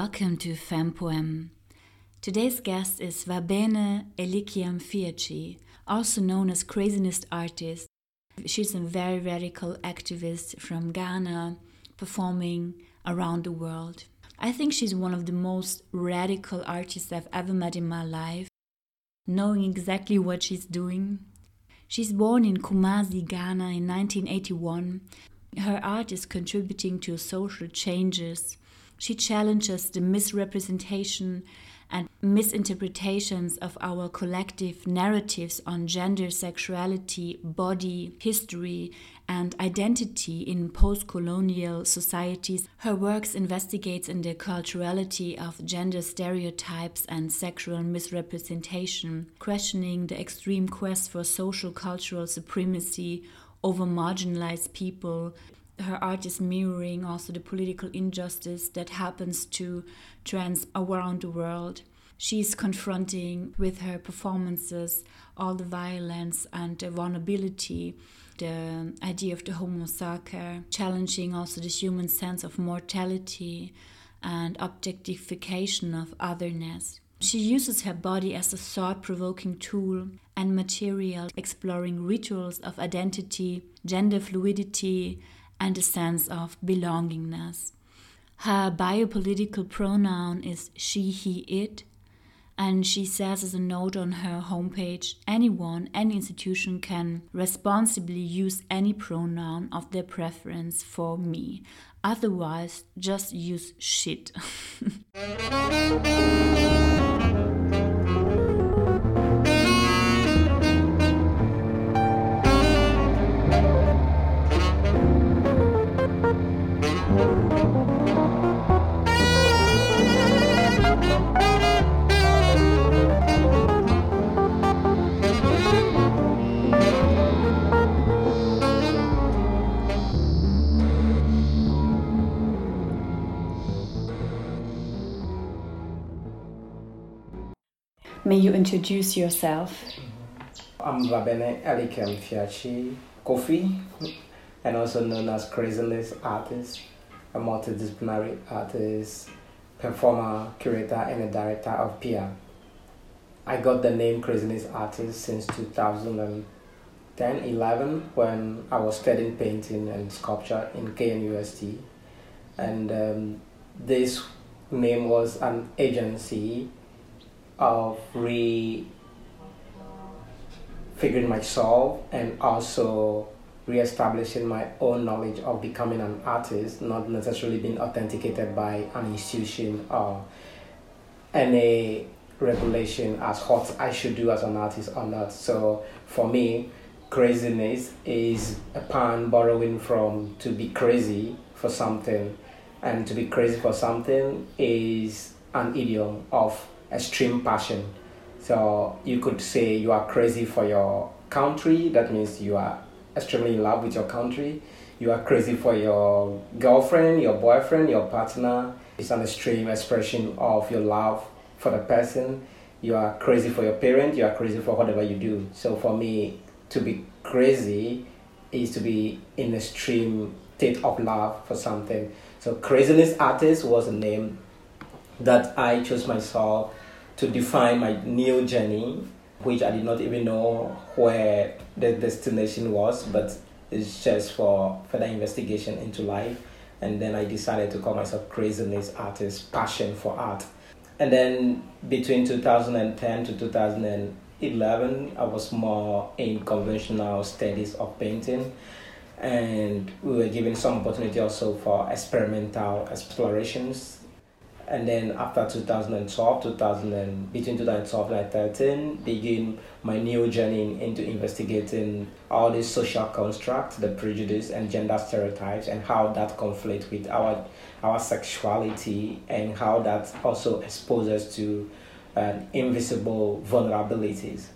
welcome to FemPoem. Today's guest is Va-Bene Elikem Fiatsi, also known as Craziness Artist. She's a very radical activist from Ghana, performing around the world. I think she's one of the most radical artists I've ever met in my life, knowing exactly what she's doing. She's born in Kumasi, Ghana in 1981. Her art is contributing to social changes. She challenges the misrepresentation and misinterpretations of our collective narratives on gender, sexuality, body, history, and identity in post-colonial societies. Her works investigates in the culturality of gender stereotypes and sexual misrepresentation, questioning the extreme quest for social cultural supremacy over marginalized people her art is mirroring also the political injustice that happens to trans around the world. She's confronting with her performances all the violence and the vulnerability, the idea of the homo sacer, challenging also the human sense of mortality and objectification of otherness. She uses her body as a thought provoking tool and material, exploring rituals of identity, gender fluidity, and a sense of belongingness. Her biopolitical pronoun is she, he, it, and she says as a note on her homepage anyone, any institution can responsibly use any pronoun of their preference for me. Otherwise, just use shit. May you introduce yourself? I'm Va-Bene Elikem Fiatsi Kofi, and also known as Craziness Artist, a multidisciplinary artist, performer, curator, and a director of PIA. I got the name Craziness Artist since 2010 11 when I was studying painting and sculpture in KNUST. And um, this name was an agency of re figuring myself and also re-establishing my own knowledge of becoming an artist, not necessarily being authenticated by an institution or any regulation as what I should do as an artist or not. So for me, craziness is a pun borrowing from to be crazy for something, and to be crazy for something is an idiom of extreme passion. So you could say you are crazy for your country. That means you are extremely in love with your country. You are crazy for your girlfriend, your boyfriend, your partner. It's an extreme expression of your love for the person. You are crazy for your parent. You are crazy for whatever you do. So for me, to be crazy is to be in extreme state of love for something. So craziness artist was a name that I chose myself to define my new journey, which I did not even know where the destination was, but it's just for further investigation into life. And then I decided to call myself Craziness Artist, Passion for Art. And then between 2010 to 2011, I was more in conventional studies of painting. And we were given some opportunity also for experimental explorations and then after 2012 2000 and, between 2012 and 2013 begin my new journey into investigating all these social constructs the prejudice and gender stereotypes and how that conflict with our our sexuality and how that also exposes to uh, invisible vulnerabilities.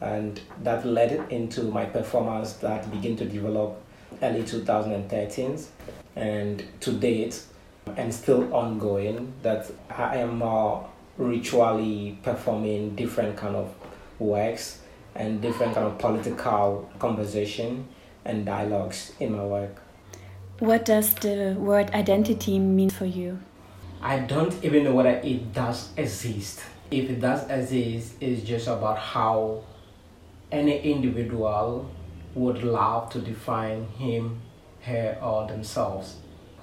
And that led into my performance that begin to develop early 2013 and to date and still ongoing that I am more ritually performing different kind of works and different kind of political conversation and dialogues in my work. What does the word identity mean for you? I don't even know whether it does exist. If it does exist, it's just about how any individual would love to define him, her, or themselves,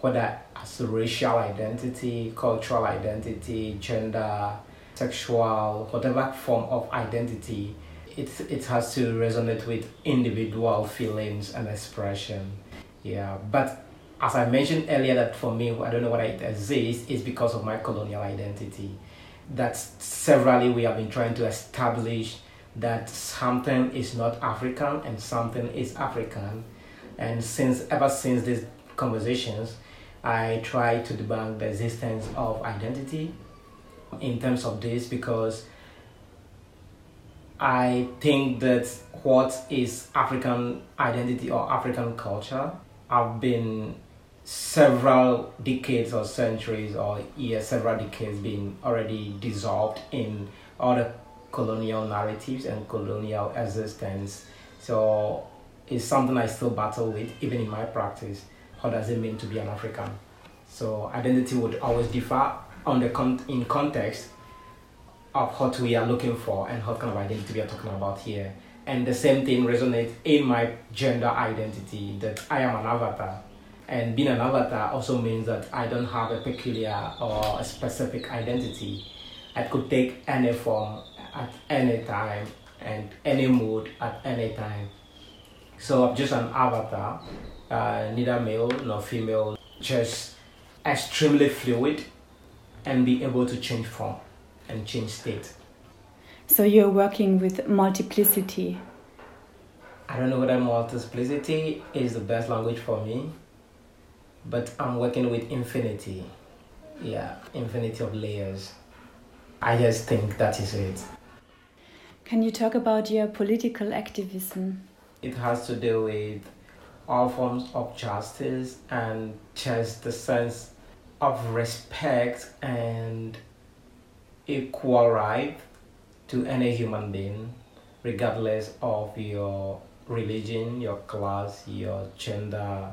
whether as racial identity, cultural identity, gender, sexual, whatever form of identity, it, it has to resonate with individual feelings and expression. Yeah, but as I mentioned earlier, that for me, I don't know what it exists, is because of my colonial identity. That severally we have been trying to establish that something is not African and something is African. And since ever since these conversations, I try to debunk the existence of identity in terms of this because I think that what is African identity or African culture have been several decades or centuries or years, several decades being already dissolved in other colonial narratives and colonial existence. So it's something I still battle with, even in my practice. What does it mean to be an African? So identity would always differ on the con- in context of what we are looking for and what kind of identity we are talking about here. And the same thing resonates in my gender identity that I am an avatar. And being an avatar also means that I don't have a peculiar or a specific identity. I could take any form at any time and any mood at any time. So I'm just an avatar, uh, neither male nor female, just extremely fluid and be able to change form and change state. So you're working with multiplicity. I don't know whether multiplicity is the best language for me, but I'm working with infinity. Yeah, infinity of layers. I just think that is it. Can you talk about your political activism? It has to do with all forms of justice and just the sense of respect and equal right to any human being, regardless of your religion, your class, your gender,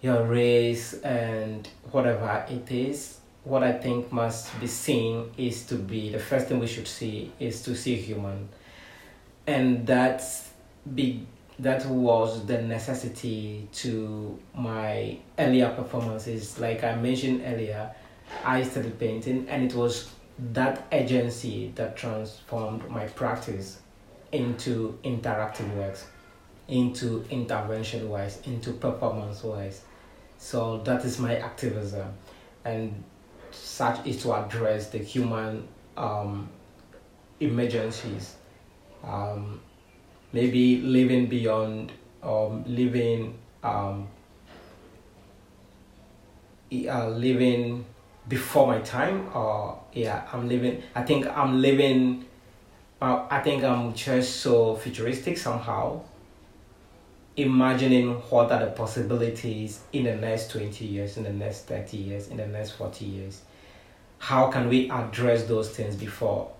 your race, and whatever it is what I think must be seen is to be the first thing we should see is to see human, and that's big. That was the necessity to my earlier performances. Like I mentioned earlier, I studied painting, and it was that agency that transformed my practice into interactive works, into intervention wise, into performance wise. So that is my activism, and such is to address the human um, emergencies. Um, maybe living beyond, um, living, um, uh, living before my time, or yeah, I'm living. I think I'm living. Uh, I think I'm just so futuristic somehow imagining what are the possibilities in the next 20 years, in the next 30 years, in the next 40 years. How can we address those things before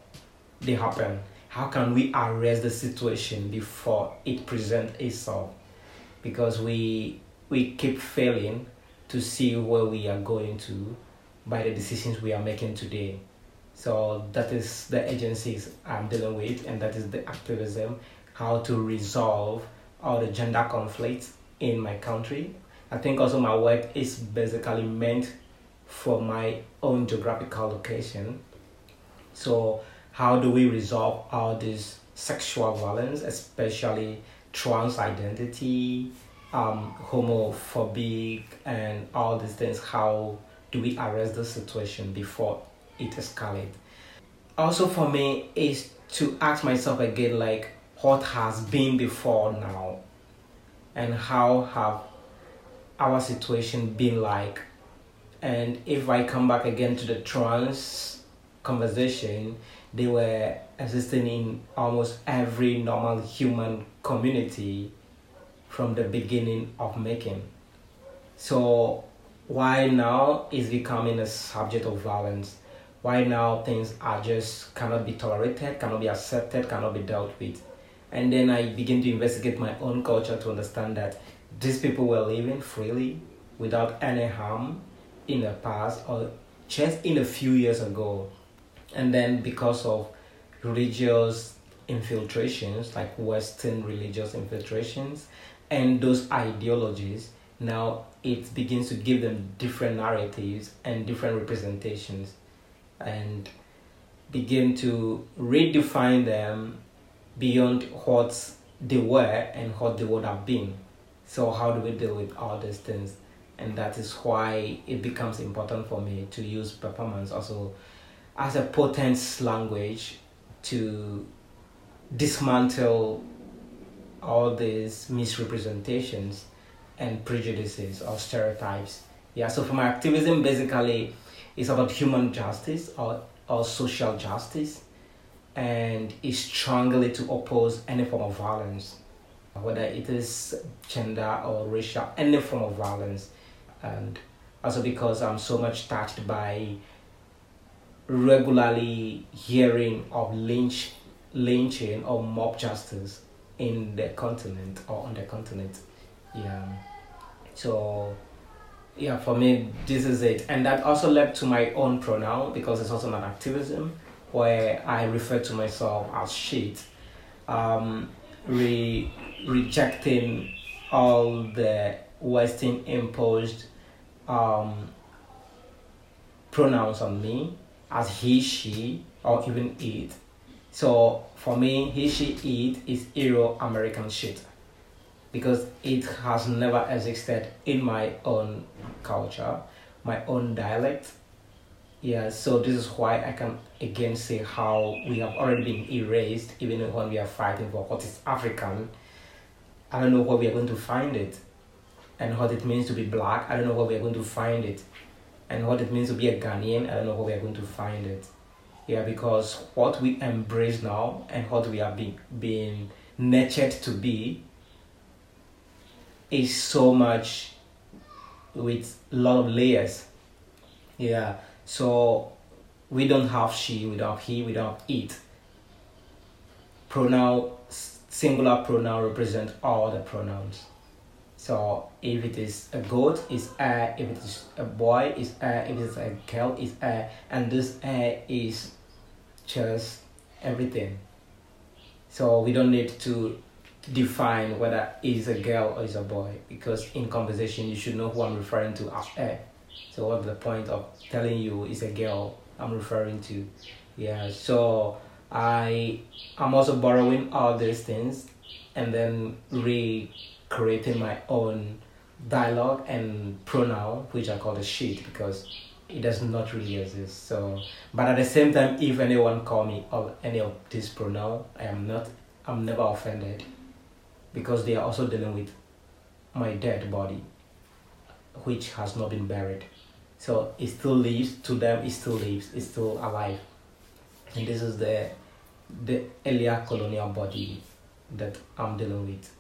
they happen? How can we arrest the situation before it presents itself? Because we we keep failing to see where we are going to by the decisions we are making today. So that is the agencies I'm dealing with, and that is the activism, how to resolve all the gender conflicts in my country. I think also my work is basically meant for my own geographical location. So, how do we resolve all this sexual violence, especially trans identity, um, homophobic, and all these things? How do we arrest the situation before it escalates? Also, for me, is to ask myself again, like, what has been before now and how have our situation been like and if i come back again to the trans conversation they were existing in almost every normal human community from the beginning of making. So why now is becoming a subject of violence? Why now things are just cannot be tolerated cannot be accepted cannot be dealt with? And then I begin to investigate my own culture to understand that these people were living freely without any harm in the past or just in a few years ago. And then because of religious infiltrations, like Western religious infiltrations, and those ideologies, now it begins to give them different narratives and different representations and begin to redefine them beyond what they were and what they would have been. So, how do we deal with all these things? And that is why it becomes important for me to use performance also as a potent language to dismantle all these misrepresentations and prejudices or stereotypes. Yeah, so for my activism, basically, it's about human justice or, or social justice and is strongly to oppose any form of violence, whether it is gender or racial, any form of violence. And also because I'm so much touched by regularly hearing of lynch, lynching or mob justice in the continent or on the continent. Yeah. So yeah, for me this is it. And that also led to my own pronoun because it's also an activism where I refer to myself as shit. Um, re- rejecting all the Western imposed um, pronouns on me as he, she, or even it. So for me, he, she, it is Euro American shit because it has never existed in my own culture, my own dialect. Yeah, so this is why I can again say how we have already been erased, even when we are fighting for what is African. I don't know where we are going to find it, and what it means to be black. I don't know where we are going to find it, and what it means to be a Ghanaian. I don't know where we are going to find it. Yeah, because what we embrace now and what we are being being nurtured to be is so much with a lot of layers. Yeah, so we don't have she, we don't have he, we don't have it. Pronoun, singular pronoun represent all the pronouns. So if it is a goat, it's a. If it is a boy, it's a. If it's a girl, it's a. And this a is just everything. So we don't need to define whether is a girl or is a boy because in conversation you should know who I'm referring to as a. So what's the point of telling you is a girl I'm referring to? Yeah, so I I'm also borrowing all these things and then recreating my own dialogue and pronoun which I call the shit because it does not really exist. So but at the same time if anyone call me of any of these pronoun I am not I'm never offended because they are also dealing with my dead body, which has not been buried. So it still lives, to them it still lives, it's still alive. And this is the the earlier colonial body that I'm dealing with.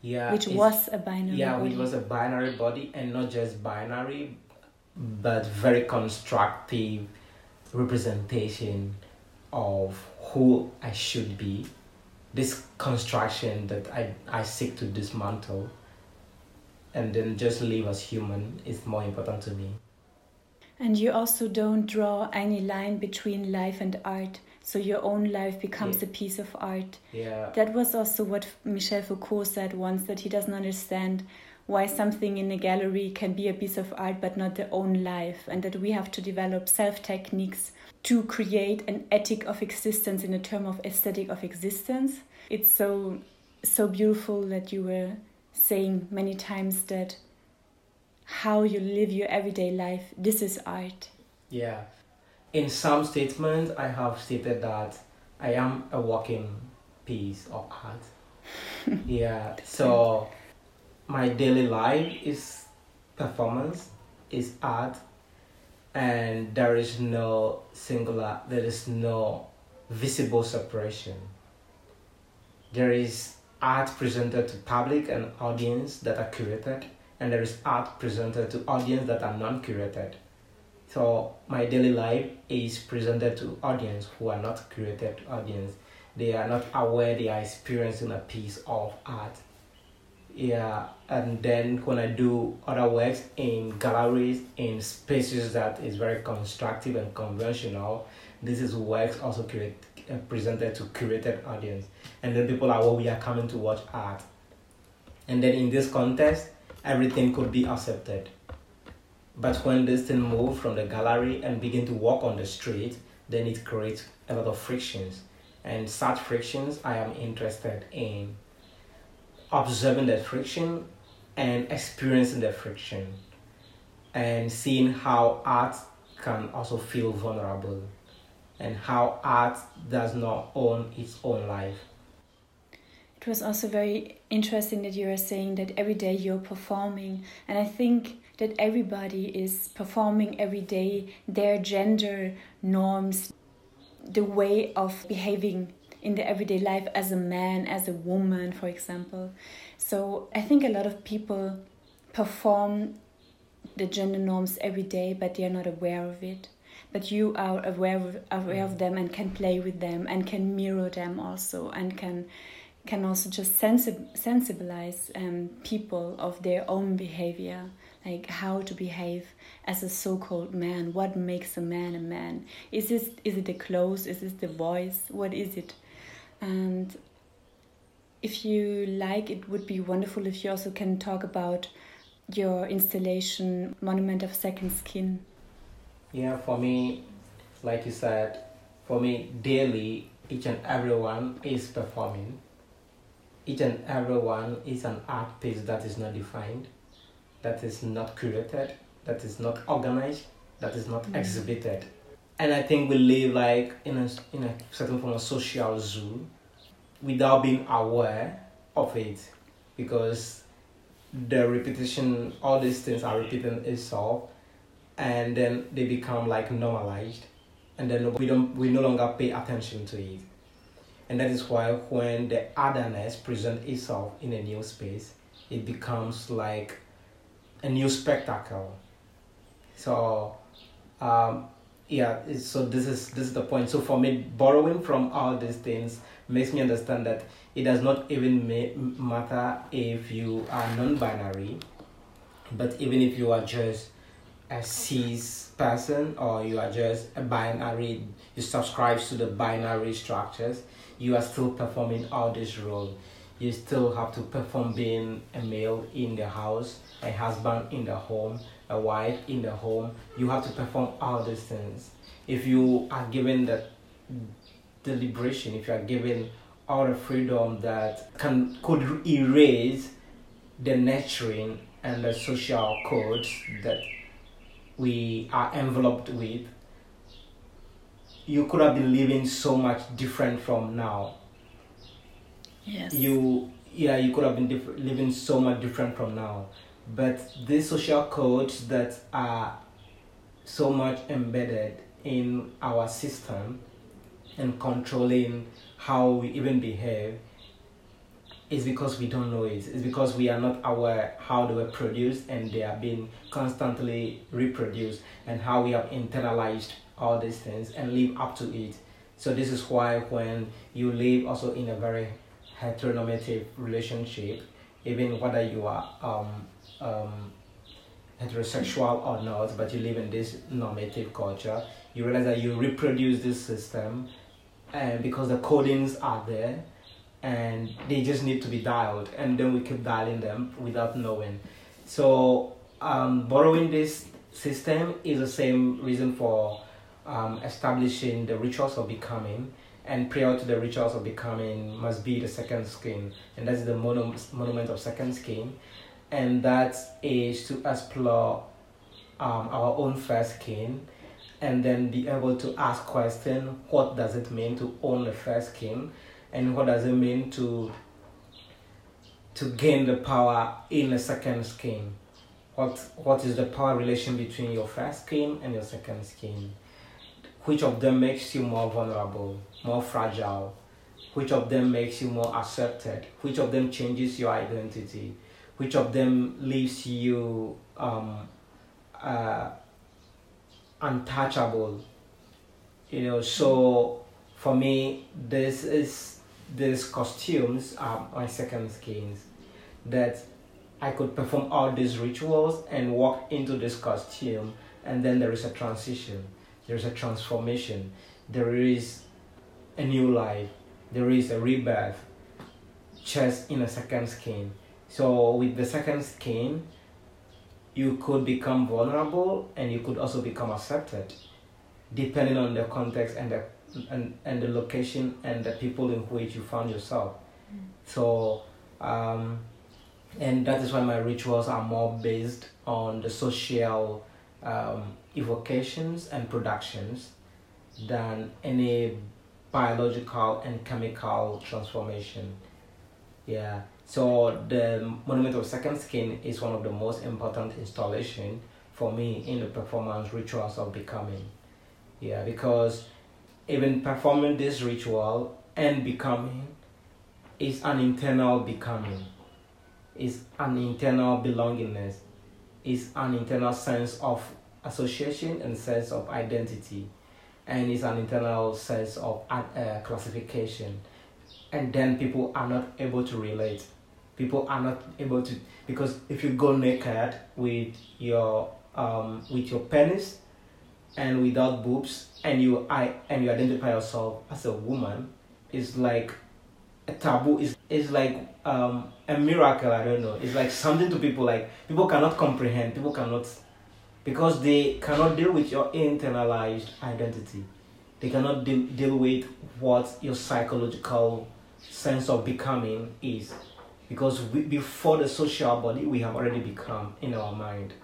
Yeah. Which was a binary Yeah, body. which was a binary body and not just binary, but very constructive representation of who I should be this construction that I, I seek to dismantle and then just live as human is more important to me. And you also don't draw any line between life and art, so your own life becomes yeah. a piece of art. Yeah. That was also what Michel Foucault said once that he doesn't understand why something in a gallery can be a piece of art but not their own life, and that we have to develop self techniques to create an ethic of existence in a term of aesthetic of existence. It's so so beautiful that you were saying many times that how you live your everyday life this is art yeah in some statements i have stated that i am a walking piece of art. Yeah so my daily life is performance is art and there is no singular there is no visible separation. There is art presented to public and audience that are curated and there is art presented to audience that are non-curated so my daily life is presented to audience who are not curated audience. They are not aware they are experiencing a piece of art. Yeah and then when i do other works in galleries in spaces that is very constructive and conventional this is works also create, uh, presented to curated audience. And then people are well we are coming to watch art. And then in this context everything could be accepted but when this thing move from the gallery and begin to walk on the street then it creates a lot of frictions. And such frictions i am interested in observing the friction and experiencing the friction. And seeing how art can also feel vulnerable. And how art does not own its own life. It was also very interesting that you are saying that every day you're performing, and I think that everybody is performing every day their gender norms, the way of behaving in the everyday life as a man, as a woman, for example. So I think a lot of people perform the gender norms every day, but they are not aware of it. But you are aware of, aware of them and can play with them and can mirror them also and can can also just sensi- sensibilize um, people of their own behavior, like how to behave as a so-called man. What makes a man a man? Is this is it the clothes? Is it the voice? What is it? And if you like, it would be wonderful if you also can talk about your installation, Monument of Second Skin. Yeah, for me, like you said, for me, daily, each and everyone is performing. Each and everyone is an art piece that is not defined, that is not curated, that is not organized, that is not mm. exhibited and I think we live like in a in a certain form of social zoo without being aware of it because the repetition all these things are repeating itself and then they become like normalized and then we don't we no longer pay attention to it and that is why when the otherness presents itself in a new space it becomes like a new spectacle. So um, yeah so this is this is the point. So for me borrowing from all these things makes me understand that it does not even matter if you are non-binary but even if you are just a cis person or you are just a binary you subscribe to the binary structures you are still performing all this role. You still have to perform being a male in the house a husband in the home a wife in the home, you have to perform all these things. If you are given the deliberation, if you are given all the freedom that can could erase the nurturing and the social codes that we are enveloped with, you could have been living so much different from now. Yes. You yeah, you could have been diff- living so much different from now but these social codes that are so much embedded in our system and controlling how we even behave is because we don't know it. It's because we are not aware how they were produced and they are being constantly reproduced and how we have internalized all these things and live up to it. So this is why when you live also in a very heteronormative relationship, even whether you are um, um, heterosexual or not, but you live in this normative culture, you realize that you reproduce this system and because the codings are there and they just need to be dialed and then we keep dialing them without knowing. So um, borrowing this system is the same reason for um, establishing the rituals of becoming and prior to the rituals of becoming must be the second skin. And that's the mono- monument of second skin. And that is to explore um, our own first skin and then be able to ask question what does it mean to own the first skin? And what does it mean to to gain the power in a second skin? What what is the power relation between your first skin and your second skin? Which of them makes you more vulnerable more fragile which of them makes you more accepted which of them changes your identity which of them leaves you um, uh, untouchable you know? So for me this is these costumes are my second skins that I could perform all these rituals and walk into this costume, and then there is a transition, there is a transformation, there is a new life, there is a rebirth, just in a second skin. So, with the second skin, you could become vulnerable and you could also become accepted, depending on the context and the and, and the location and the people in which you found yourself. Mm. So, um, and that is why my rituals are more based on the social um, evocations and productions than any biological and chemical transformation. Yeah. So the Monument of Second Skin is one of the most important installation for me in the performance rituals of becoming. Yeah, because even performing this ritual and becoming is an internal becoming is an internal belongingness, is an internal sense of association and sense of identity, and it's an internal sense of uh, classification. And then people are not able to relate. People are not able to because if you go naked with your um, with your penis and without boobs and you I and you identify yourself as a woman, it's like a taboo. Is is like um, a miracle. I don't know. It's like something to people. Like people cannot comprehend. People cannot because they cannot deal with your internalized identity. They cannot deal, deal with what your psychological sense of becoming is. Because we, before the social body, we have already become in our mind.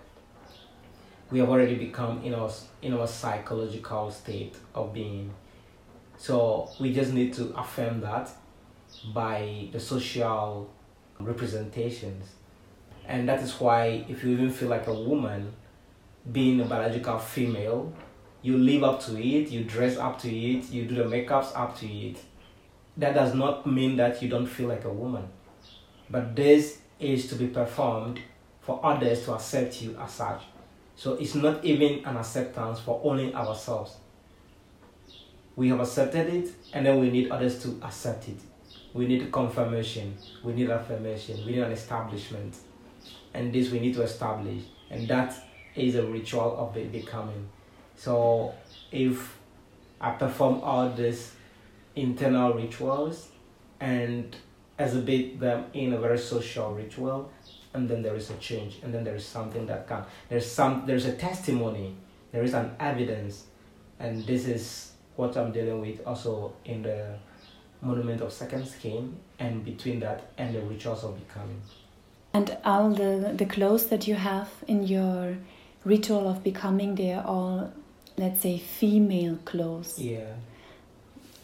We have already become in our in our psychological state of being. So we just need to affirm that by the social representations. And that is why, if you even feel like a woman, being a biological female, you live up to it, you dress up to it, you do the makeups up to it. That does not mean that you don't feel like a woman. But this is to be performed for others to accept you as such. So it's not even an acceptance for only ourselves. We have accepted it, and then we need others to accept it we need confirmation, we need affirmation, we need an establishment. And this we need to establish. And that is a ritual of the becoming. So if I perform all these internal rituals and exhibit them in a very social ritual, and then there is a change, and then there is something that can there's some there's a testimony, there is an evidence, and this is what I'm dealing with also in the monument of second skin and between that and the rituals of becoming and all the the clothes that you have in your ritual of becoming they are all let's say female clothes yeah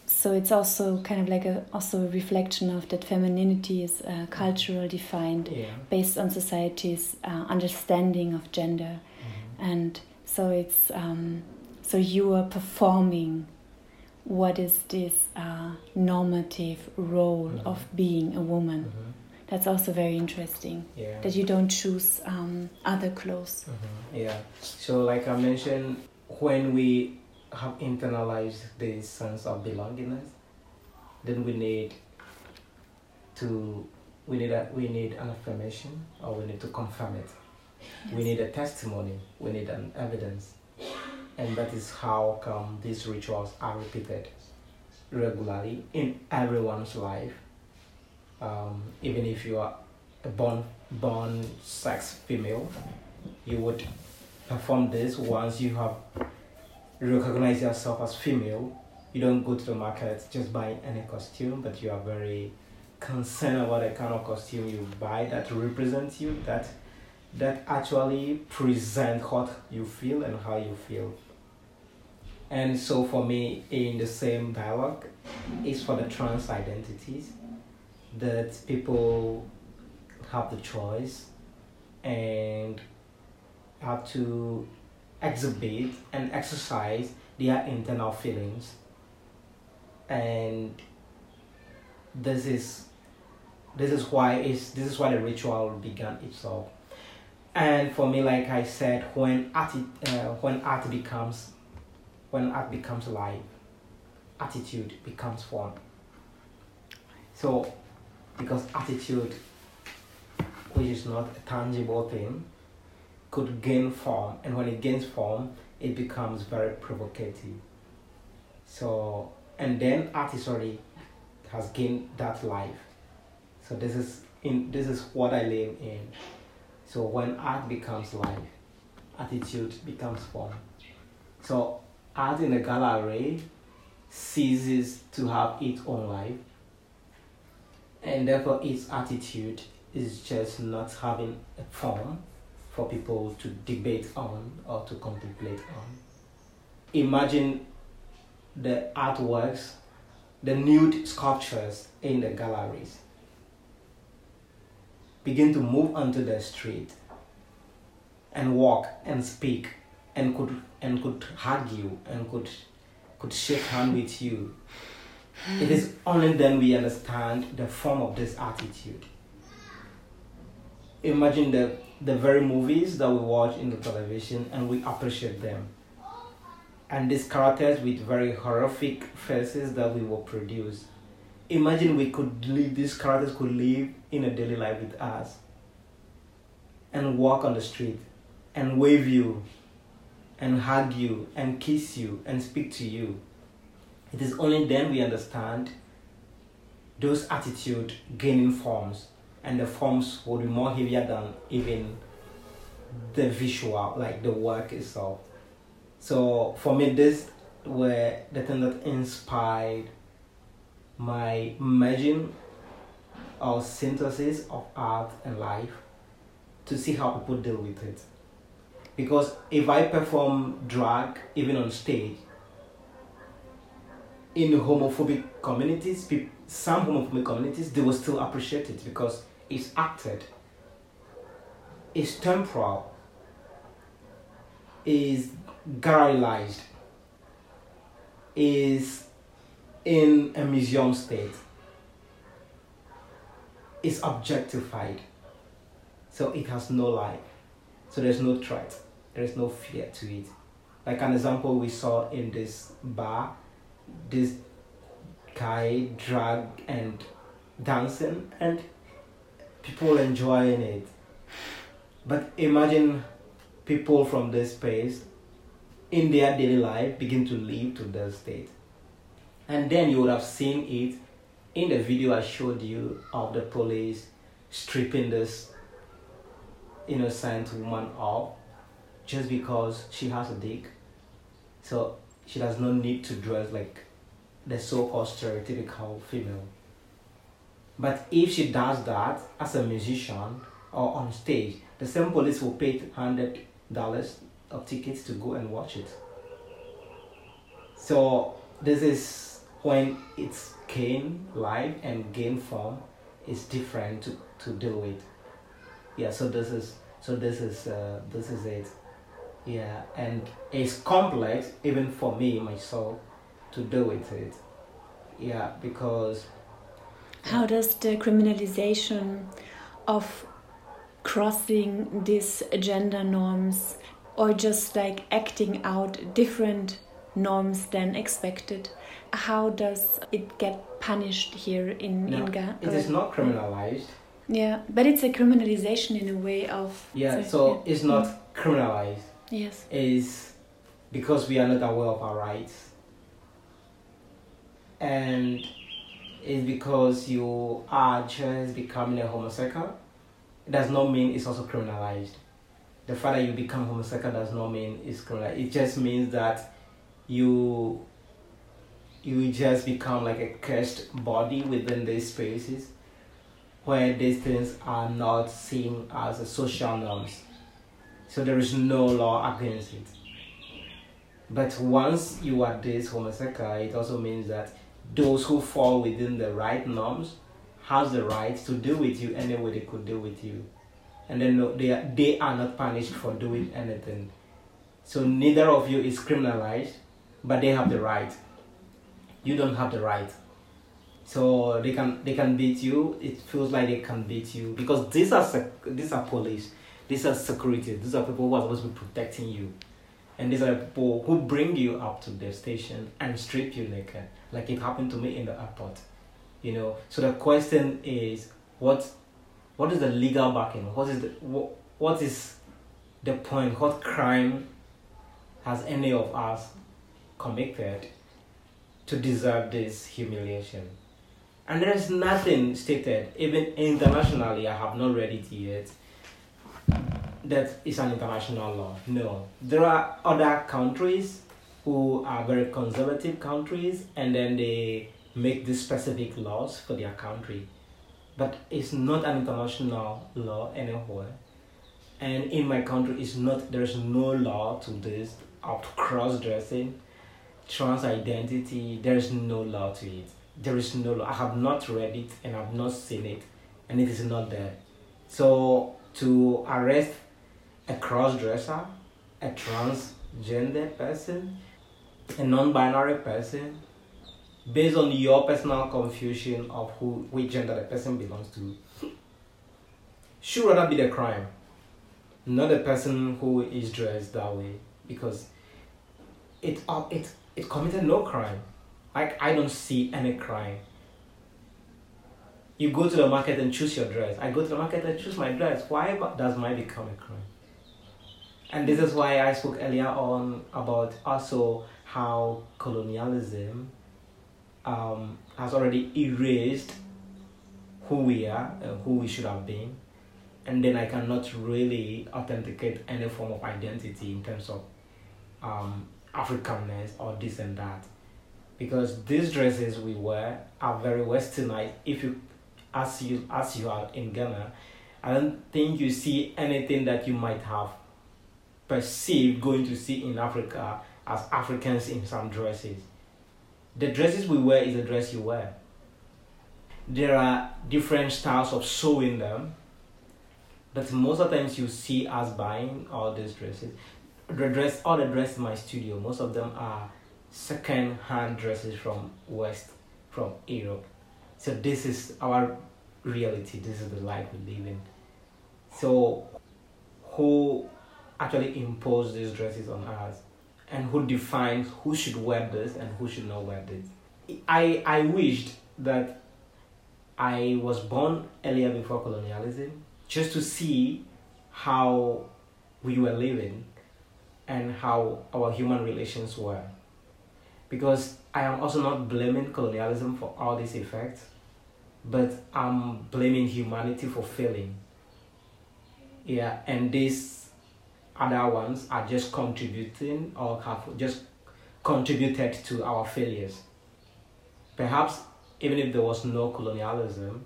so it's also kind of like a also a reflection of that femininity is uh, cultural defined yeah. based on society's uh, understanding of gender mm -hmm. and so it's um, so you are performing what is this uh, normative role mm -hmm. of being a woman. Mm -hmm. That's also very interesting. Yeah. That you don't choose um, other clothes. Mm -hmm. Yeah. So, like I mentioned, when we have internalized this sense of belongingness, then we need to we need a, we need an affirmation or we need to confirm it. Yes. We need a testimony. We need an evidence and that is how come these rituals are repeated regularly in everyone's life um, even if you are a born born sex female you would perform this once you have recognized yourself as female you don't go to the market just buy any costume but you are very concerned about the kind of costume you buy that represents you that that actually present what you feel and how you feel. And so for me, in the same dialogue, is for the trans identities that people have the choice and have to exhibit and exercise their internal feelings. And this is this is why is this is why the ritual began itself and for me like i said when art uh, when art becomes when art becomes alive attitude becomes form so because attitude which is not a tangible thing, could gain form, and when it gains form, it becomes very provocative. So, and then art is already has gained that life. So this is in this is what I live in. So when art becomes life, attitude becomes form. So art in a gallery ceases to have its own life, and therefore its attitude is just not having a form for people to debate on or to contemplate on. Imagine the artworks, the nude sculptures in the galleries begin to move onto the street and walk and speak and could and could hug you and could could shake hand with you. It is only then we understand the form of this attitude. Imagine the the very movies that we watch in the television and we appreciate them. And these characters with very horrific faces that we will produce. Imagine we could live, these characters could live in a daily life with us and walk on the street and wave you and hug you and kiss you and speak to you. It is only then we understand those attitude gaining forms and the forms will be more heavier than even the visual, like the work itself. So for me, this were the thing that inspired my merging or synthesis of art and life to see how people deal with it. Because if I perform drag even on stage, in homophobic communities, some homophobic communities, they will still appreciate it because it's acted, it's temporal, is garalized, is in a museum state, is objectified, so it has no life, so there's no threat, there is no fear to it. Like an example we saw in this bar, this guy drag and dancing and people enjoying it. But imagine people from this space in their daily life begin to live to that state. And then you would have seen it in the video I showed you of the police stripping this innocent woman off just because she has a dick. So she does not need to dress like the so-called stereotypical female. But if she does that as a musician or on stage, the same police will pay hundred dollars of tickets to go and watch it. So this is when it's gain live and gain form is different to, to deal with. Yeah, so this is so this is uh, this is it. Yeah, and it's complex even for me myself to deal with it. Yeah, because how does the criminalization of crossing these gender norms or just like acting out different norms than expected how does it get punished here in no, Inga? It is uh, not criminalized. Yeah, but it's a criminalization in a way of. Yeah, so, so yeah. it's not criminalized. Yes. Is because we are not aware of our rights. And is because you are just becoming a homosexual, it does not mean it's also criminalized. The fact that you become homosexual does not mean it's criminalized. It just means that you you just become like a cursed body within these spaces where these things are not seen as a social norms. So there is no law against it. But once you are this homosexual, it also means that those who fall within the right norms has the right to deal with you any way they could deal with you. And then they are, they are not punished for doing anything. So neither of you is criminalized, but they have the right. You don't have the right. So they can they can beat you. It feels like they can beat you because these are these are police, these are security, these are people who are supposed to be protecting you and these are people who bring you up to the station and strip you naked, like it happened to me in the airport. You know, so the question is, what what is the legal backing? What is the what, what is the point? What crime has any of us committed to deserve this humiliation? And there is nothing stated, even internationally, I have not read it yet, that is an international law. No. There are other countries who are very conservative countries and then they make these specific laws for their country. But it's not an international law anywhere. And in my country, it's not, there's no law to this, of cross dressing, trans identity, there's no law to it. There is no law. I have not read it and I've not seen it, and it is not there. So to arrest a cross dresser, a transgender person, a non binary person, based on your personal confusion of who which gender the person belongs to, should rather be the crime, not the person who is dressed that way, because it uh, it it committed no crime. Like I don't see any crime. You go to the market and choose your dress. I go to the market and choose my dress. Why does mine become a crime? And this is why I spoke earlier on about also how colonialism um, has already erased who we are and who we should have been. And then I cannot really authenticate any form of identity in terms of um, Africanness or this and that. Because these dresses we wear are very westernized. If you as you as you are in Ghana, I don't think you see anything that you might have perceived going to see in Africa as Africans in some dresses. The dresses we wear is the dress you wear. There are different styles of sewing them, but most of the times you see us buying all these dresses. The dress, all the dresses in my studio, most of them are second-hand dresses from West, from Europe. So this is our reality. This is the life we live in. So, who actually imposed these dresses on us and who defines who should wear this and who should not wear this. I, I wished that I was born earlier before colonialism just to see how we were living and how our human relations were. Because I am also not blaming colonialism for all these effects, but I'm blaming humanity for failing. Yeah, and these other ones are just contributing or have just contributed to our failures. Perhaps even if there was no colonialism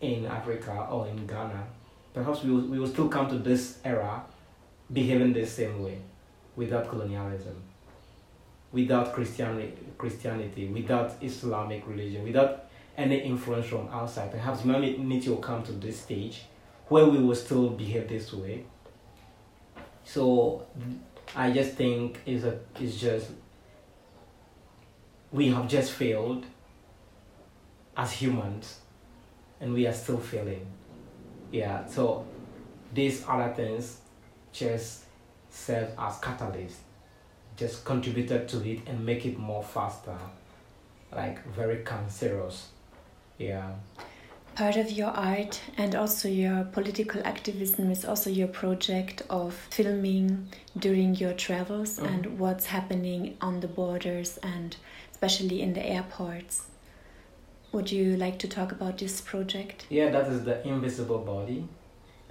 in Africa or in Ghana, perhaps we will, we will still come to this era behaving the same way without colonialism, without Christianity, Christianity, without Islamic religion, without any influence from outside. Perhaps humanity will come to this stage where we will still behave this way so I just think is a is just we have just failed as humans and we are still failing. Yeah, so these other things just serve as catalyst, just contributed to it and make it more faster, like very cancerous. Yeah part of your art and also your political activism is also your project of filming during your travels mm. and what's happening on the borders and especially in the airports. Would you like to talk about this project? Yeah, that is the invisible body.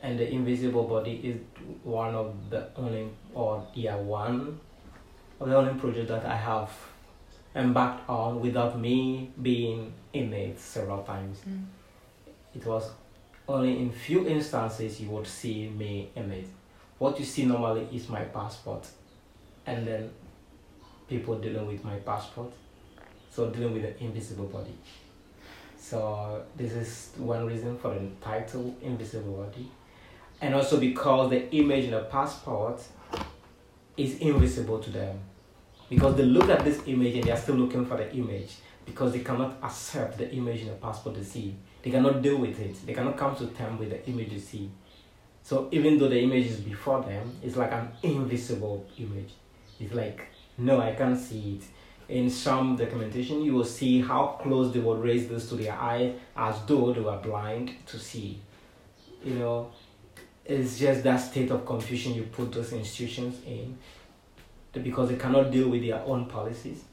And the invisible body is one of the only, or yeah, one of the only project that I have embarked on without me being in it several times. Mm it was only in few instances you would see me in it. What you see normally is my passport, and then people dealing with my passport, so dealing with the invisible body. So this is one reason for the title Invisible Body. And also because the image in the passport is invisible to them. Because they look at this image and they are still looking for the image because they cannot accept the image in the passport they see. They cannot deal with it. They cannot come to terms with the image they see. So even though the image is before them, it's like an invisible image. It's like, no, I can't see it. In some documentation, you will see how close they would raise this to their eye as though they were blind to see. you know, it's just that state of confusion you put those institutions in because they cannot deal with their own policies,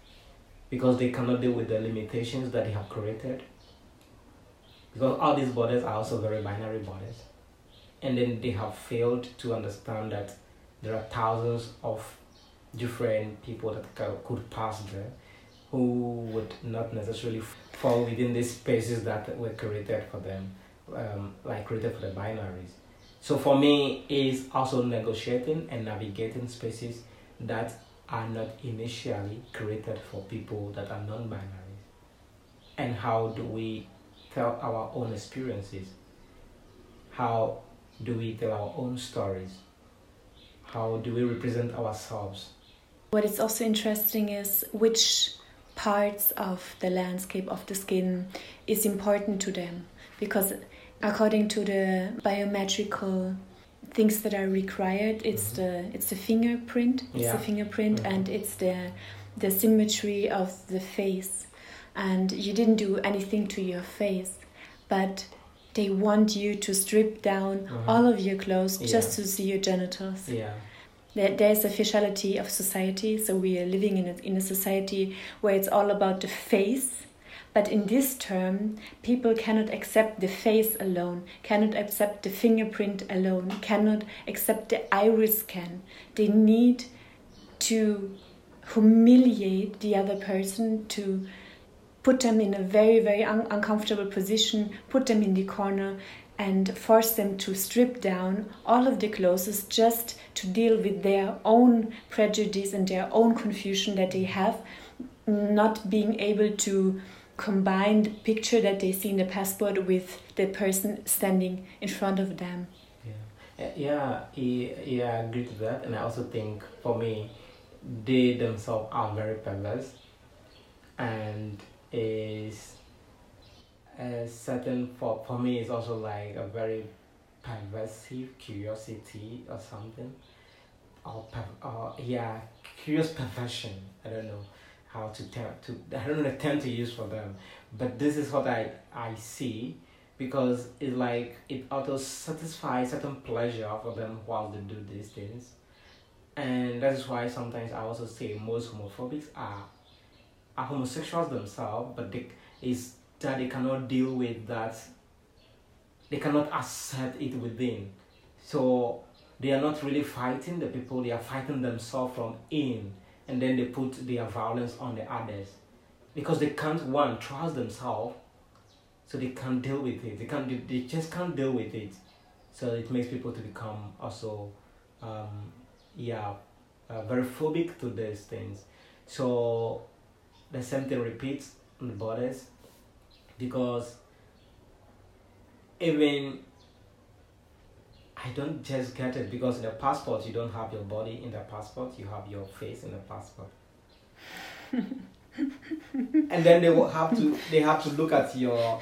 because they cannot deal with the limitations that they have created. Because all these borders are also very binary borders. And then they have failed to understand that there are thousands of different people that could pass there who would not necessarily fall within these spaces that were created for them, um, like created for the binaries. So for me, is also negotiating and navigating spaces that are not initially created for people that are non binary? And how do we tell our own experiences? How do we tell our own stories? How do we represent ourselves? What is also interesting is which parts of the landscape of the skin is important to them because according to the biometrical things that are required it's mm -hmm. the it's the fingerprint it's yeah. the fingerprint mm -hmm. and it's the the symmetry of the face and you didn't do anything to your face but they want you to strip down mm -hmm. all of your clothes yeah. just to see your genitals yeah there, there's a faciality of society so we are living in a, in a society where it's all about the face but in this term people cannot accept the face alone cannot accept the fingerprint alone cannot accept the iris scan. They need to humiliate the other person to put them in a very very un uncomfortable position put them in the corner and force them to strip down all of the clothes just to deal with their own prejudice and their own confusion that they have, not being able to combine the picture that they see in the passport with the person standing in front of them. Yeah, yeah, yeah, I agree to that, and I also think for me, they themselves are very perverse, and is a certain for for me it's also like a very pervasive curiosity or something. Or, per, or yeah curious perversion. I don't know how to tell to i don't know to use for them but this is what i i see because it's like it auto satisfies certain pleasure for them while they do these things. And that is why sometimes i also say most homophobics are are homosexuals themselves but they is that they cannot deal with that they cannot accept it within. So they are not really fighting the people they are fighting themselves from in and then they put their violence on the others. Because they can't one trust themselves so they can't deal with it. They can't they just can't deal with it. So it makes people to become also um, yeah uh, very phobic to these things. So the same thing repeats on the borders. Because even I don't just get it because in the passport you don't have your body in the passport, you have your face in the passport. and then they will have to they have to look at your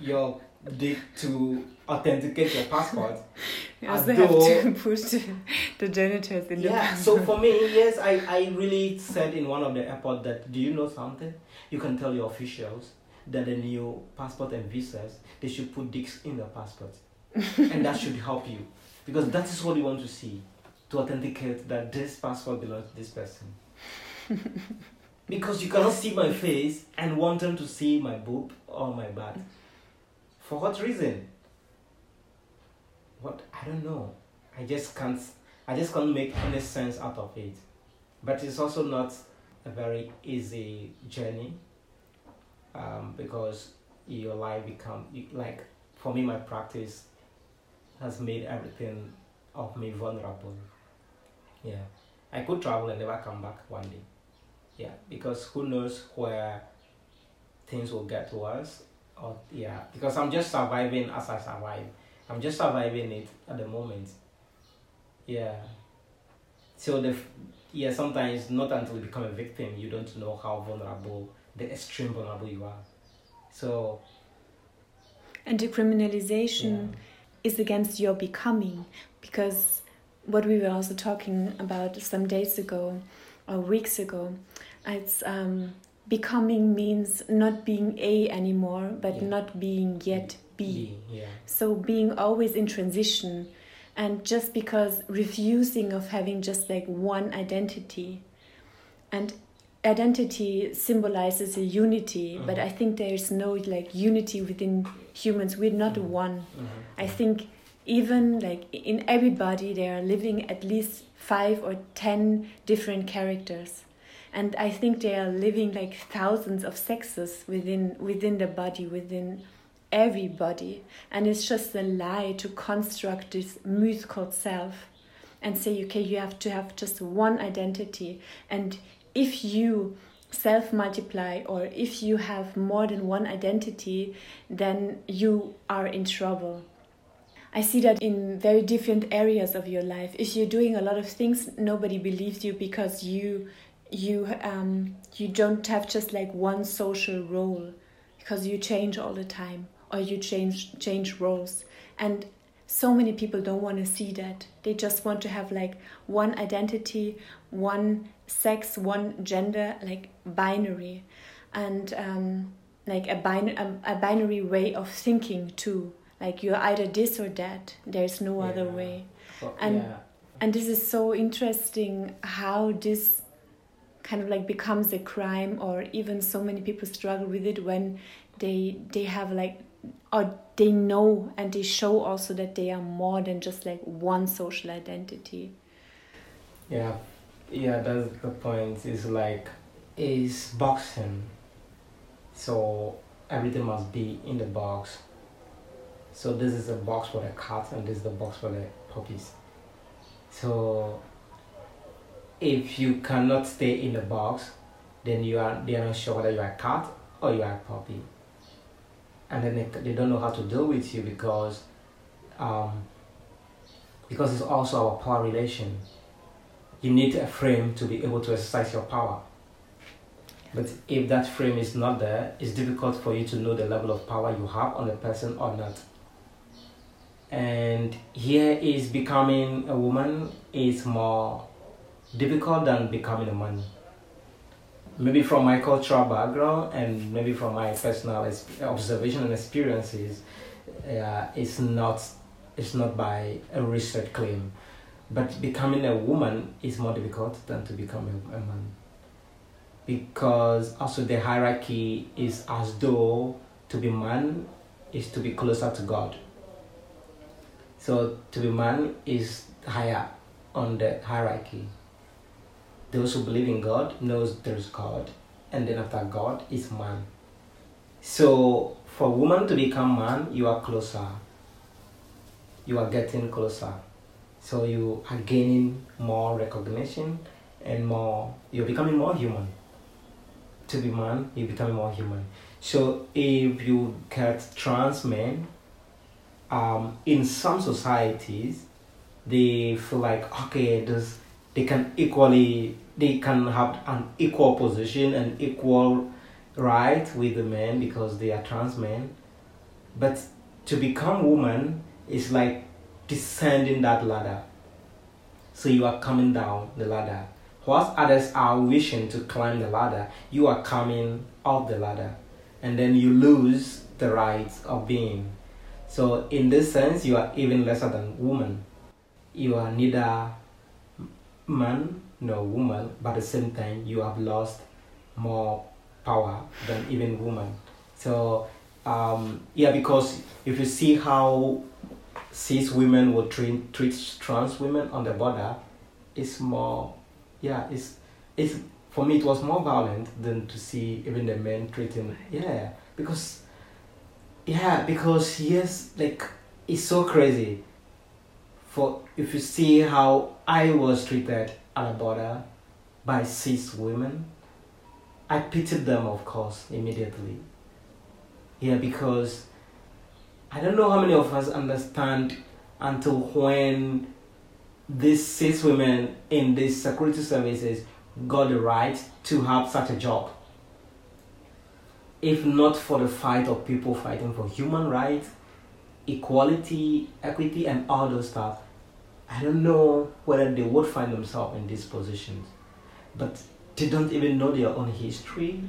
your dick to authenticate your passport. Yes, they have to push the, the genitals in yeah, the Yeah, so for me, yes, I, I really said in one of the airport that do you know something? You can tell your officials that in your passport and visas, they should put dicks in the passport. And that should help you. Because that is what you want to see to authenticate that this passport belongs to this person. because you cannot see my face and want them to see my boob or my butt. For what reason? What I don't know. I just can't I just can't make any sense out of it. But it's also not a very easy journey um, because your life become like for me my practice has made everything of me vulnerable yeah i could travel and never come back one day yeah because who knows where things will get to us or yeah because i'm just surviving as i survive i'm just surviving it at the moment yeah so the yeah sometimes not until you become a victim you don't know how vulnerable the extreme vulnerable you are. So. And decriminalization yeah. Is against your becoming because what we were also talking about some days ago or weeks ago, it's um, becoming means not being A anymore, but yeah. not being yet be. Yeah. So being always in transition and just because refusing of having just like one identity and identity symbolizes a unity Mhm. but i think there is no like unity within humans we're not Mhm. one Mhm. i think even like in everybody they are living at least five or ten different characters and i think they are living like thousands of sexes within within the body within everybody and it's just a lie to construct this myth called self and say okay you have to have just one identity and if you self multiply or if you have more than one identity then you are in trouble I see that in very different areas of your life. If you're doing a lot of things, nobody believes you because you you um you don't have just like one social role because you change all the time or you change change roles and so many people don't want to see that. They just want to have like one identity one sex one gender like binary. And um, like a, bin- a, a binary way of thinking too. Like you're either this or that. There's no other way. Well, And- yeah. and this is so interesting how this kind of like becomes a crime or even so many people struggle with it when they they have like or they know and they show also that they are more than just like one social identity Yeah, yeah, that's the point. It's like it's boxing, so everything must be in the box. So this is a box for the cat, and this is the box for the puppies. So if you cannot stay in the box, then you are they are not sure whether you are a cat or you are a puppy, and then they, they don't know how to deal with you because um, because it's also our power relation you need a frame to be able to exercise your power. But if that frame is not there, it's difficult for you to know the level of power you have on a person or not. And here is becoming a woman is more difficult than becoming a man. Maybe from my cultural background and maybe from my personal observation and experiences, uh, it's not it's not by a research claim. But becoming a woman is more difficult than to become a, a man. Because also the hierarchy is as though to be man is to be closer to god. So to be man is higher on the hierarchy those who believe in god knows there's god and then after god is man. So for woman to become man you are closer. You are getting closer. So you are gaining more recognition and more you're becoming more human. To be man you become more human. So if you get trans men um, in some societies they feel like okay this they can equally they can have an equal position and equal right with the men because they are trans men but to become woman is like descending that ladder. So you are coming down the ladder. Whilst others are wishing to climb the ladder, you are coming up the ladder. And then you lose the rights of being. So in this sense, you are even lesser than woman. You are neither man nor woman, but at the same time, you have lost more power than even woman. So um, yeah, because if you see how cis women will treat treat trans women on the border, it's more, yeah, it's it's for me it was more violent than to see even the men treating, yeah, because, yeah, because yes, like it's so crazy. For if you see how I was treated at border by cis women, I pitied them, of course, immediately. Yeah, because I don't know how many of us understand until when these cis women in these security services got the right to have such a job. If not for the fight of people fighting for human rights, equality, equity, and all those stuff, I don't know whether they would find themselves in these positions. But they don't even know their own history,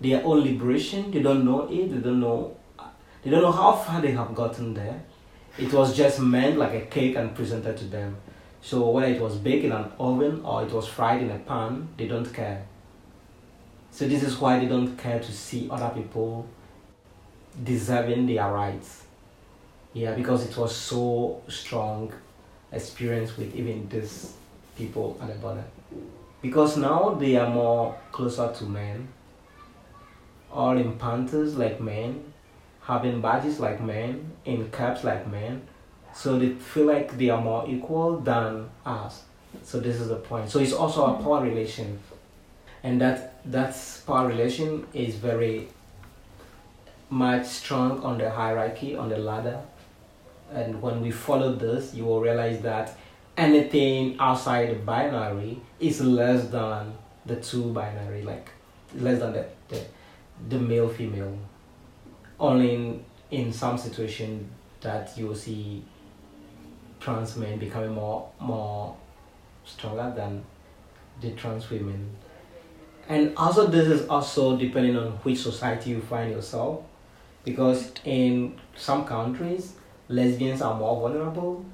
their own liberation. They don't know it. They don't know They don't know how far they have gotten there. It was just meant like a cake and presented to them. So whether it was baked in an oven or it was fried in a pan, they don't care. So this is why they don't care to see other people deserving their rights. Yeah, because it was so strong experience with even these people at the border. Because now they are more closer to men, all in panthers like men, having badges like men, in caps like men. So they feel like they are more equal than us. So this is the point. So it's also a mm-hmm. power relation. And that that power relation is very much strong on the hierarchy, on the ladder. And when we follow this, you will realize that anything outside the binary is less than the two binary, like less than the, the, the male female. Only in, in some situation that you will see trans men becoming more more stronger than the trans women. And also this is also depending on which society you find yourself. Because in some countries lesbians are more vulnerable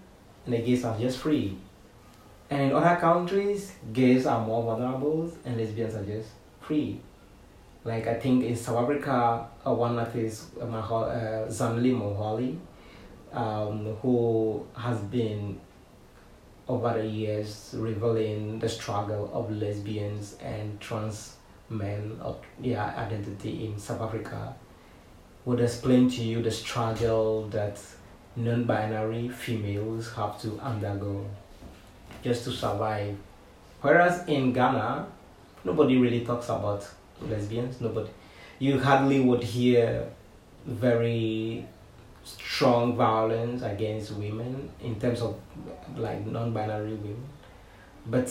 and the gays are just free. And in other countries, gays are more vulnerable and lesbians are just free. Like I think in South Africa, uh, one of his uh, uh Zanele Muholi, um, who has been over the years revealing the struggle of lesbians and trans men of their identity in South Africa would explain to you the struggle that non-binary females have to undergo just to survive. Whereas in Ghana, nobody really talks about lesbians. Nobody, you hardly would hear very strong violence against women in terms of like non-binary women, but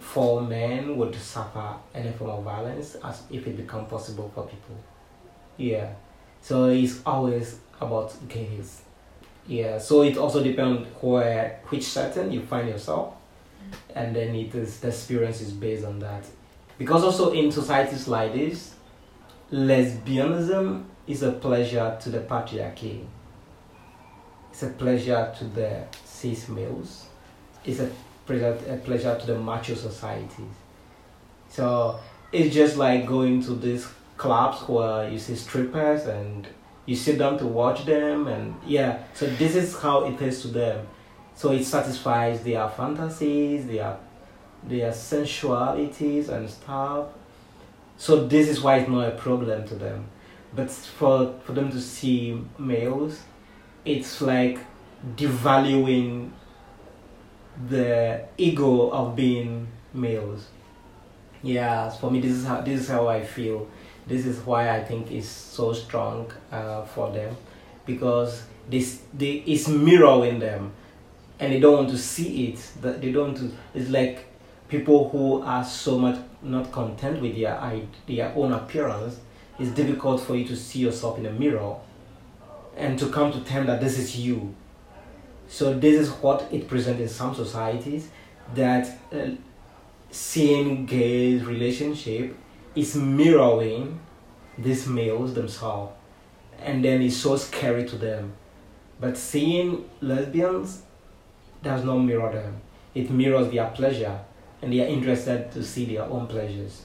for men would suffer any form of violence as if it become possible for people. Yeah, so it's always about gays yeah so it also depends where which setting you find yourself. And then it is the experience is based on that. Because also in societies like this lesbianism is a pleasure to the patriarchy. It's a pleasure to the cis males. It's a pleasure, a pleasure to the macho societies. So it's just like going to these clubs where you see strippers and you sit down to watch them and yeah so this is how it is to them. So it satisfies their fantasies their their sensualities and stuff. So this is why it's not a problem to them. But for for them to see males it's like devaluing the ego of being males. Yeah for me this is how this is how i feel this is why I think it's so strong uh, for them because this they it's mirroring them and they don't want to see it that they don't it's like people who are so much not content with their their own appearance it's difficult for you to see yourself in a mirror and to come to terms that this is you. So this is what it presents in some societies that uh, seeing gay relationship is mirroring these males themselves and then it's so scary to them. But seeing lesbians does not mirror them. It mirrors their pleasure and they are interested to see their own pleasures.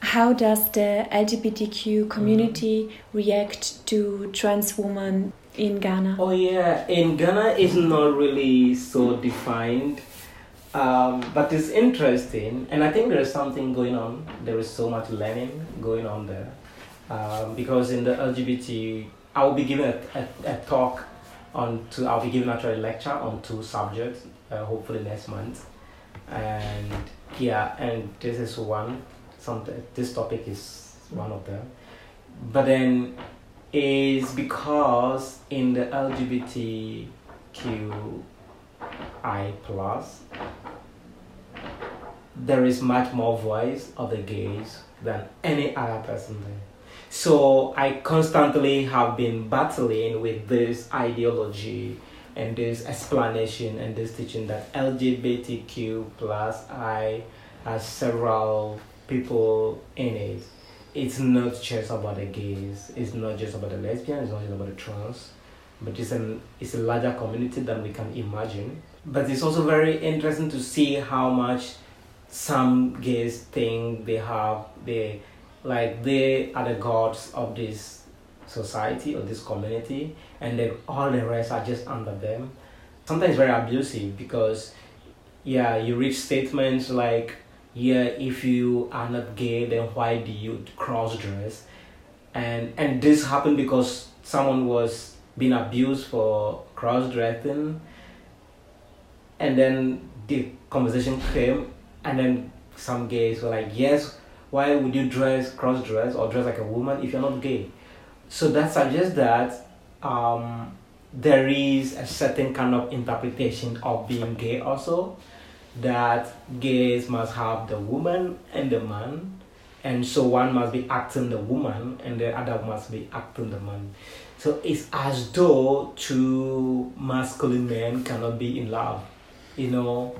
How does the lgbtq community mm-hmm. react to trans women in ghana? Oh yeah. In ghana it's not really so defined um, but it's interesting, and I think there is something going on. There is so much learning going on there. Um, because in the LGBT, I will be giving a, a, a, talk on two, I'll be giving actually a lecture on two subjects, uh, hopefully next month. And yeah, and this is one, some, this topic is one of them. But then is because in the LGBTQI plus there is much more voice of the gays than any other person there. So I constantly have been battling with this ideology and this explanation and this teaching that LGBTQ plus I has several people in it. it's not just about the gays. It's not just about the lesbians. It's not just about the trans. But it's an it's a larger community than we can imagine. But it's also very interesting to see how much some gays think they have they like they are the gods of this society or this community and then all the rest are just under them. Sometimes very abusive because yeah you read statements like yeah if you are not gay then why do you cross dress and and this happened because someone was being abused for cross dressing and then the conversation came and then some gays were like yes why would you dress cross dress or dress like a woman if you're not gay? So that suggests that um, there is a certain kind of interpretation of being gay also that gays must have the woman and the man and so one must be acting the woman and the other must be acting the man. So it's as though two masculine men cannot be in love you know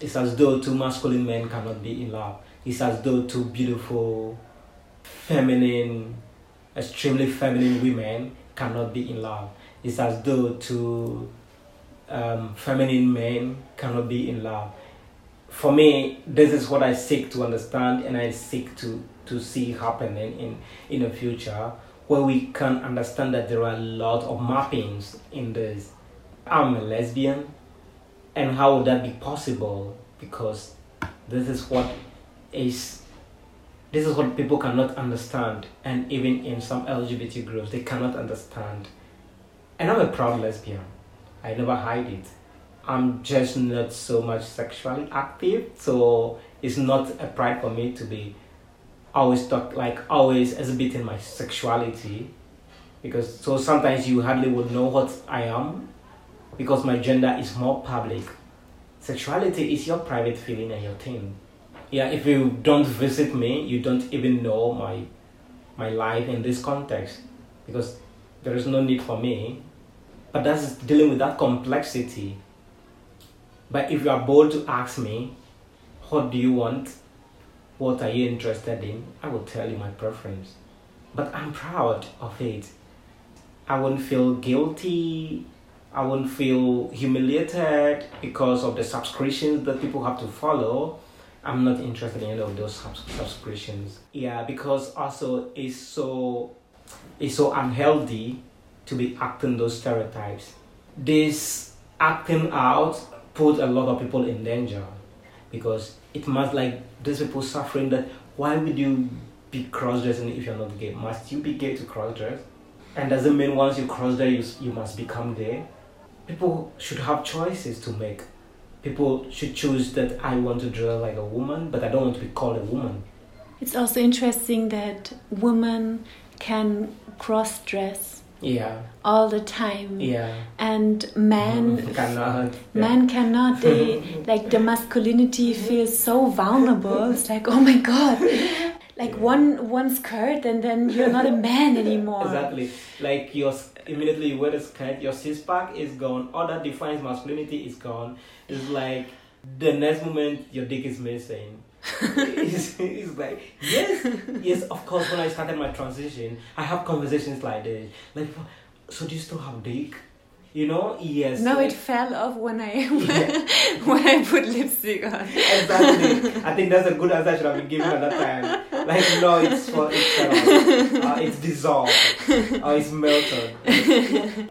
it's as though two masculine men cannot be in love it's as though two beautiful feminine extremely feminine women cannot be in love it's as though two um, feminine men cannot be in love. For me, this is what I seek to understand and I seek to, to see happening in, in the future where we can understand that there are a lot of mappings in this. I'm a lesbian, and how would that be possible? Because this is what is this is what people cannot understand, and even in some LGBT groups, they cannot understand and I'm a proud lesbian. I never hide it. I'm just not so much sexually active, so it's not a pride for me to be always talk like always exhibiting my sexuality because so sometimes you hardly would know what I am because my gender is more public. Sexuality is your private feeling and your thing. Yeah, if you don't visit me, you don't even know my my life in this context because there is no need for me but that's dealing with that complexity. But if you are bold to ask me, what do you want? What are you interested in? I will tell you my preference. But I'm proud of it. I won't feel guilty. I won't feel humiliated because of the subscriptions that people have to follow. I'm not interested in any of those subscriptions. Yeah, because also it's so it's so unhealthy to be acting those stereotypes. This acting out put a lot of people in danger because it must like these people suffering that why would you be cross dressing if you're not gay? Must you be gay to cross dress? And doesn't mean once you cross dress you, you must become gay. People should have choices to make. People should choose that I want to dress like a woman, but I don't want to be called a woman. It's also interesting that women can cross dress yeah. all the time. Yeah. And men mm-hmm. cannot men cannot they like the masculinity feels so vulnerable. It's like oh my god. Like one one skirt and then you're not a man anymore. Exactly. Like your immediately you wear the skirt your six pack is gone. All that defines masculinity is gone. It's like the next moment your dick is missing. It's, it's like yes yes of course when i started my transition i have conversations like this. Like so do you still have dick you know yes. No it fell off when i yeah. when i put lipstick on. Exactly. I think that's a good answer i should have been given at that time. Like no it's for it's uh, it's dissolved. Or it's melted.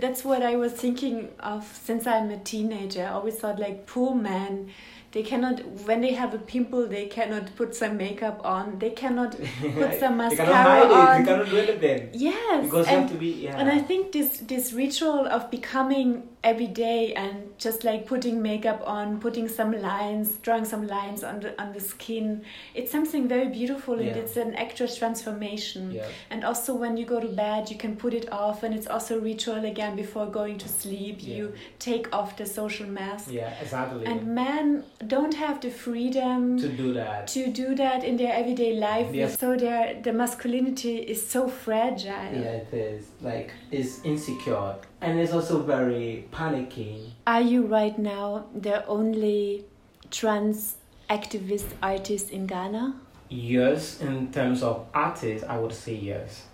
That's what i was thinking of since i'm a teenager. I always thought like poor man they cannot when they have a pimple they cannot put some makeup on. They cannot put some mascara on. They cannot do anything. Yes because and, you have to be yeah. and i think this this ritual of becoming every day and just like putting makeup on putting some lines drawing some lines on the on the skin. It's something very beautiful yeah. and it's an actress transformation. Yeah. and also when you go to bed you can put it off and it's also a ritual again before going to sleep. Yeah. you take off the social mask. Yeah exactly. And men don't have the freedom to do that. to do that in their everyday life. Yes. so their the masculinity is so fragile. Yeah it is. Like it's insecure and it's also very panicky are you right now the only trans activist artist in ghana yes, in terms of artists, I would say yes.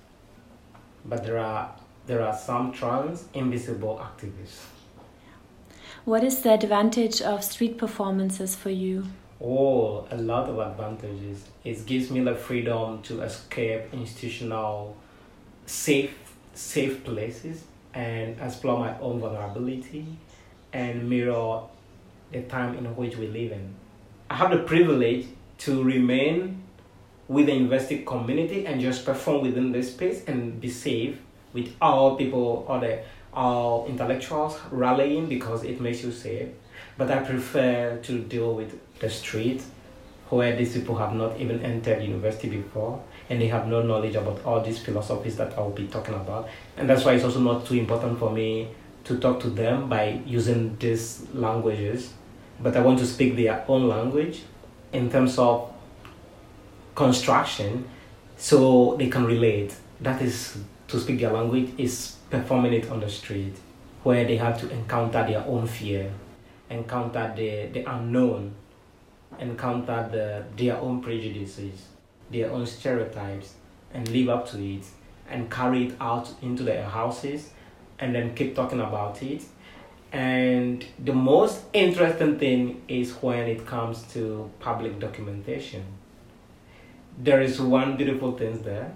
But there are there are some trans invisible activists. What is the advantage of street performances for you? Oh, a lot of advantages. It gives me the freedom to escape institutional safe safe places and explore my own vulnerability and mirror the time in which we live in. I have the privilege to remain with the university community and just perform within this space and be safe with all people, all the all intellectuals rallying because it makes you safe. But I prefer to deal with the street where these people have not even entered university before and they have no knowledge about all these philosophies that I'll be talking about. And that's why it's also not too important for me to talk to them by using these languages. But I want to speak their own language in terms of construction so they can relate. That is to speak their language is performing it on the street where they have to encounter their own fear, encounter the, the unknown, encounter the, their own prejudices, their own stereotypes, and live up to it and carry it out into their houses and then keep talking about it. And the most interesting thing is when it comes to public documentation. There is one beautiful thing there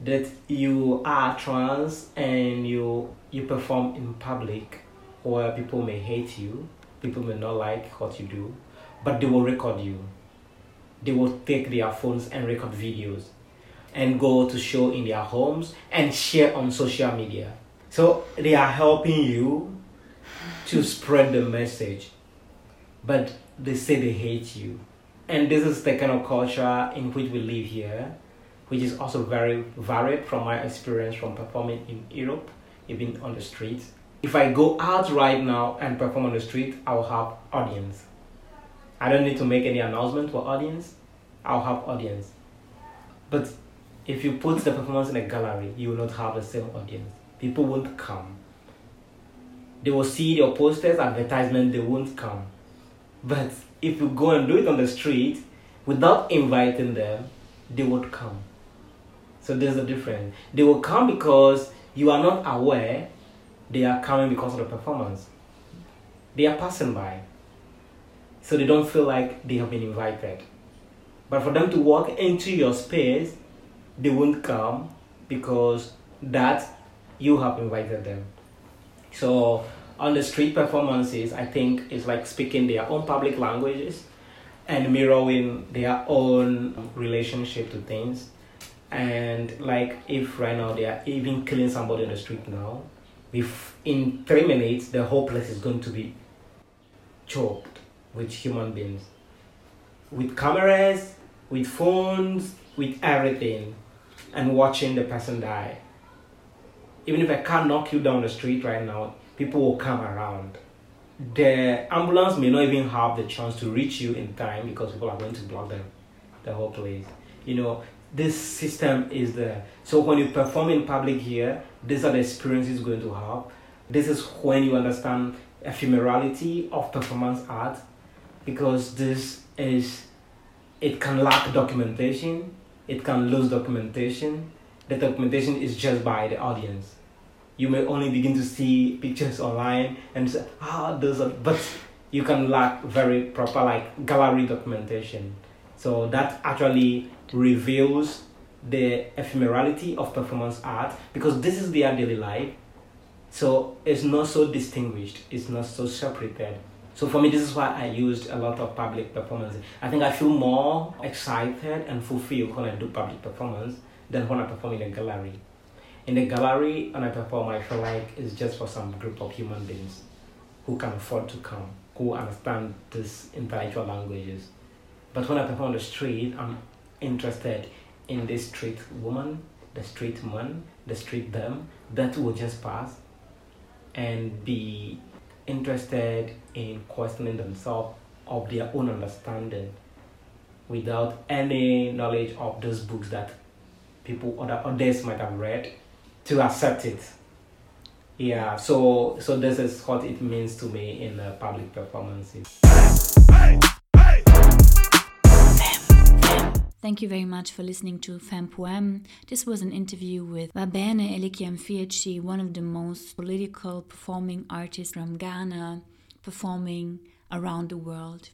that you are trans and you you perform in public where people may hate you, people may not like what you do, but they will record you. They will take their phones and record videos and go to show in their homes and share on social media. So they are helping you to spread the message, but they say they hate you. And this is the kind of culture in which we live here which is also very varied from my experience from performing in Europe, even on the street. If I go out right now and perform on the street, I will have audience. I don't need to make any announcement for audience. I'll have audience. But if you put the performance in a gallery, you will not have the same audience. People won't come. They will see your posters, advertisement, they won't come. But if you go and do it on the street without inviting them, they would come. So there's a difference. They will come because you are not aware they are coming because of the performance. They are passing by. So they don't feel like they have been invited. But for them to walk into your space, they won't come because that you have invited them. So on the street performances, I think it's like speaking their own public languages and mirroring their own relationship to things and like if right now they are even killing somebody on the street now if in three minutes the whole place is going to be choked with human beings with cameras with phones with everything and watching the person die even if i can't knock you down the street right now people will come around the ambulance may not even have the chance to reach you in time because people are going to block them the whole place you know this system is there. So when you perform in public here, these are the experiences you're going to have. This is when you understand ephemerality of performance art because this is it can lack documentation, it can lose documentation. The documentation is just by the audience. You may only begin to see pictures online and say, ah, those are, but you can lack very proper like gallery documentation. So that actually reveals the ephemerality of performance art because this is their daily life. So it's not so distinguished, it's not so separated. So for me, this is why I used a lot of public performances. I think I feel more excited and fulfilled when I do public performance than when I perform in a gallery. In the gallery, when I perform, I feel like it's just for some group of human beings who can afford to come, who understand these intellectual languages. But when I perform on the street, I'm interested in the street woman, the street man, the street them that will just pass and be interested in questioning themselves of their own understanding without any knowledge of those books that people other others might have read to accept it. Yeah so so this is what it means to me in uh, public performances Thank you very much for listening to Fem*Poem. This was an interview with Va-Bene Elikem one of the most political performing artists from Ghana, performing around the world.